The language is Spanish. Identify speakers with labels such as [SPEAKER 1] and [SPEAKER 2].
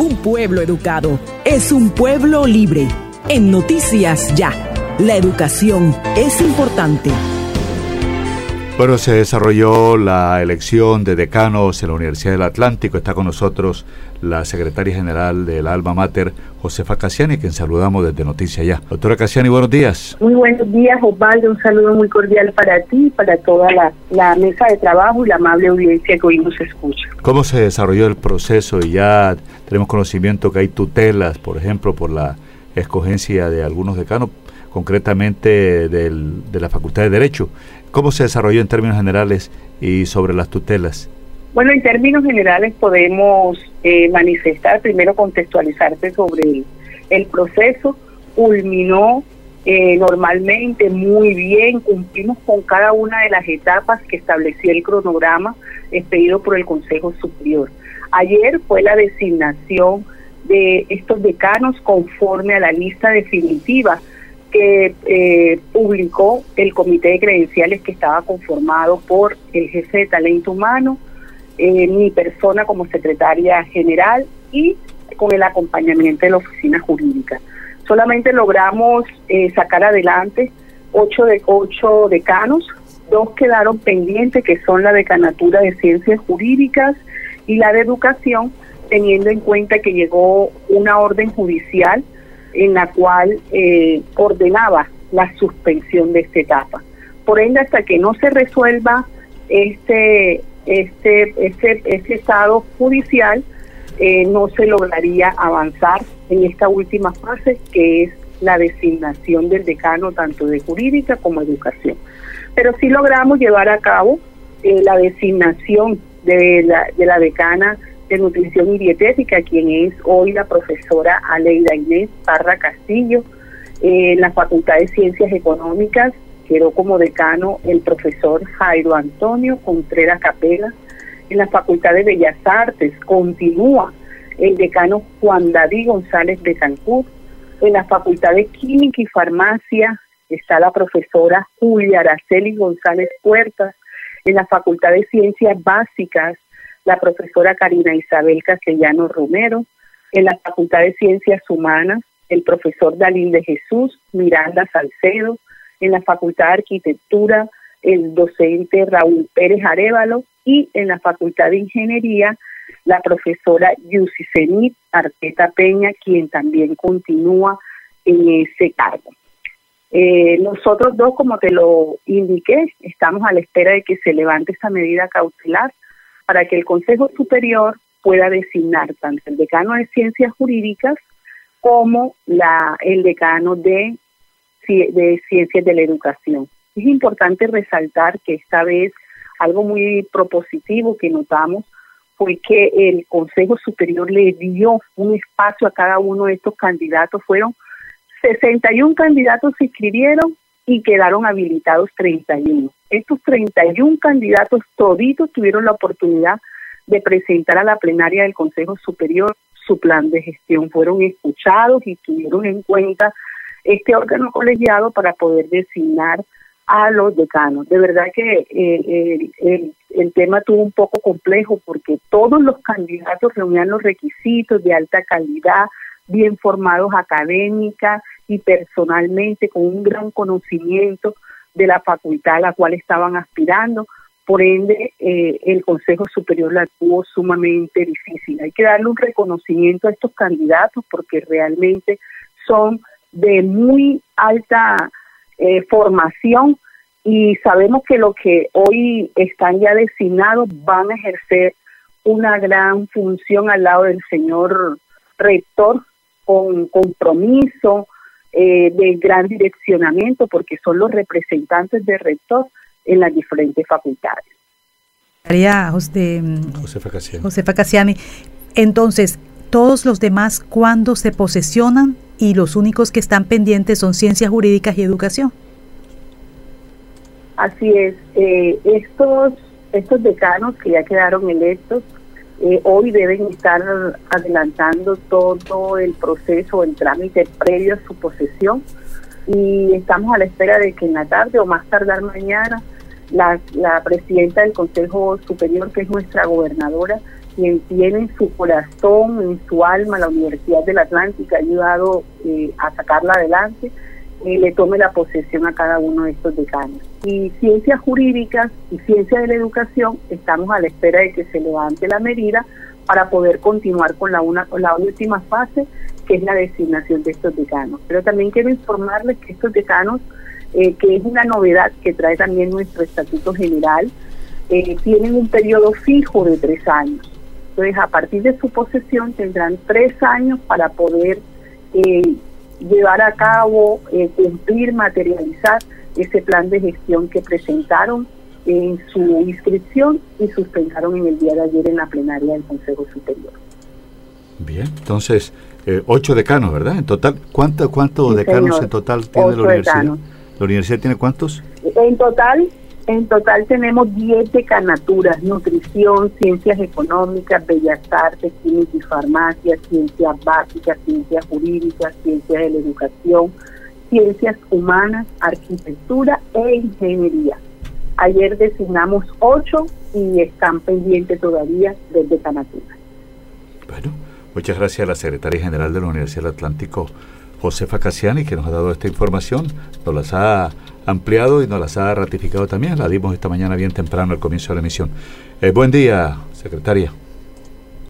[SPEAKER 1] Un pueblo educado es un pueblo libre. En Noticias Ya, la educación es importante.
[SPEAKER 2] Bueno, se desarrolló la elección de decanos en la Universidad del Atlántico. Está con nosotros la secretaria general del Alma Mater, Josefa Casiani, quien saludamos desde Noticias Ya. Doctora Casiani, buenos días.
[SPEAKER 3] Muy buenos días, Osvaldo. Un saludo muy cordial para ti, para toda la, la mesa de trabajo y la amable audiencia que hoy nos escucha.
[SPEAKER 2] ¿Cómo se desarrolló el proceso? Y ya tenemos conocimiento que hay tutelas, por ejemplo, por la escogencia de algunos decanos, concretamente del, de la Facultad de Derecho. ¿Cómo se desarrolló en términos generales y sobre las tutelas?
[SPEAKER 3] Bueno, en términos generales podemos eh, manifestar, primero contextualizarte sobre el, proceso. Culminó eh, normalmente muy bien, cumplimos con cada una de las etapas que establecía el cronograma expedido por el Consejo Superior. Ayer fue la designación de estos decanos conforme a la lista definitiva que eh, publicó el comité de credenciales que estaba conformado por el jefe de talento humano, eh, mi persona como secretaria general y con el acompañamiento de la oficina jurídica. Solamente logramos eh, sacar adelante ocho de ocho decanos, dos quedaron pendientes que son la decanatura de ciencias jurídicas y la de educación, teniendo en cuenta que llegó una orden judicial en la cual eh, ordenaba la suspensión de esta etapa. Por ende, hasta que no se resuelva este, este, este, este estado judicial, eh, no se lograría avanzar en esta última fase, que es la designación del decano tanto de jurídica como educación. Pero sí logramos llevar a cabo eh, la designación de la, de la decana de Nutrición y Dietética, quien es hoy la profesora Aleida Inés Parra Castillo. en la Facultad de Ciencias Económicas quedó como decano el profesor Jairo Antonio Contreras Capela. En la Facultad de Bellas Artes continúa el decano Juan David González de Cancún. En la Facultad de Química y Farmacia está la profesora Julia Araceli González Puertas. En la Facultad de Ciencias Básicas la profesora Karina Isabel Castellano Romero, en la Facultad de Ciencias Humanas, el profesor Dalín de Jesús Miranda Salcedo, en la Facultad de Arquitectura, el docente Raúl Pérez Arevalo y en la Facultad de Ingeniería, la profesora Yusicenit Arteta Peña, quien también continúa en ese cargo. Eh, nosotros dos, como te lo indiqué, estamos a la espera de que se levante esta medida cautelar para que el Consejo Superior pueda designar tanto el decano de Ciencias Jurídicas como la, el decano de, de Ciencias de la Educación. Es importante resaltar que esta vez algo muy propositivo que notamos fue que el Consejo Superior le dio un espacio a cada uno de estos candidatos. Fueron 61 candidatos se inscribieron y quedaron habilitados 31. Estos 31 candidatos toditos tuvieron la oportunidad de presentar a la plenaria del Consejo Superior su plan de gestión. Fueron escuchados y tuvieron en cuenta este órgano colegiado para poder designar a los decanos. De verdad que eh, el, el, tema tuvo un poco complejo porque todos los candidatos reunían los requisitos de alta calidad, bien formados académica y personalmente, con un gran conocimiento de la facultad a la cual estaban aspirando. Por ende, eh, el Consejo Superior la tuvo sumamente difícil. Hay que darle un reconocimiento a estos candidatos porque realmente son de muy alta eh, formación y sabemos que lo que hoy están ya designados van a ejercer una gran función al lado del señor rector con compromiso, eh, de gran direccionamiento porque son los representantes de rector en las diferentes facultades.
[SPEAKER 4] María José, Josefa Casiani. Josefa Casiani. Entonces, todos los demás, ¿cuándo se posesionan? Y los únicos que están pendientes son ciencias jurídicas y educación.
[SPEAKER 3] Así es. Eh, estos, estos decanos que ya quedaron electos eh, hoy deben estar adelantando todo el proceso, el trámite previo a su posesión. Y estamos a la espera de que en la tarde o más tardar mañana la, la presidenta del Consejo Superior, que es nuestra gobernadora, quien tiene en su corazón, en su alma, la Universidad del Atlántico, ha ayudado eh, a sacarla adelante, eh, le tome la posesión a cada uno de estos decanos. Y ciencias jurídicas y ciencias de la educación, estamos a la espera de que se levante la medida para poder continuar con la, una, con la última fase, que es la designación de estos decanos. Pero también quiero informarles que estos decanos, eh, que es una novedad que trae también nuestro Estatuto General, eh, tienen un periodo fijo de tres años. Entonces, a partir de su posesión tendrán tres años para poder eh, llevar a cabo, eh, cumplir, materializar ese plan de gestión que presentaron en su inscripción y sustentaron en el día de ayer en la plenaria del Consejo Superior.
[SPEAKER 2] Bien, entonces, ocho decanos, ¿verdad? En total, ¿cuántos cuánto decanos en total tiene la universidad? ¿La universidad tiene cuántos?
[SPEAKER 3] En total, en total tenemos 10 decanaturas, nutrición, ciencias económicas, bellas artes, química y farmacia, ciencias básicas, ciencias jurídicas, ciencias de la educación, ciencias humanas, arquitectura e ingeniería. Ayer designamos 8 y están pendientes todavía de decanatura.
[SPEAKER 2] Bueno, muchas gracias a la secretaria general de la Universidad del Atlántico, Josefa Cassiani, que nos ha dado esta información, nos las ha ampliado y nos las ha ratificado también. La dimos esta mañana bien temprano al comienzo de la emisión. Eh, buen día, secretaria.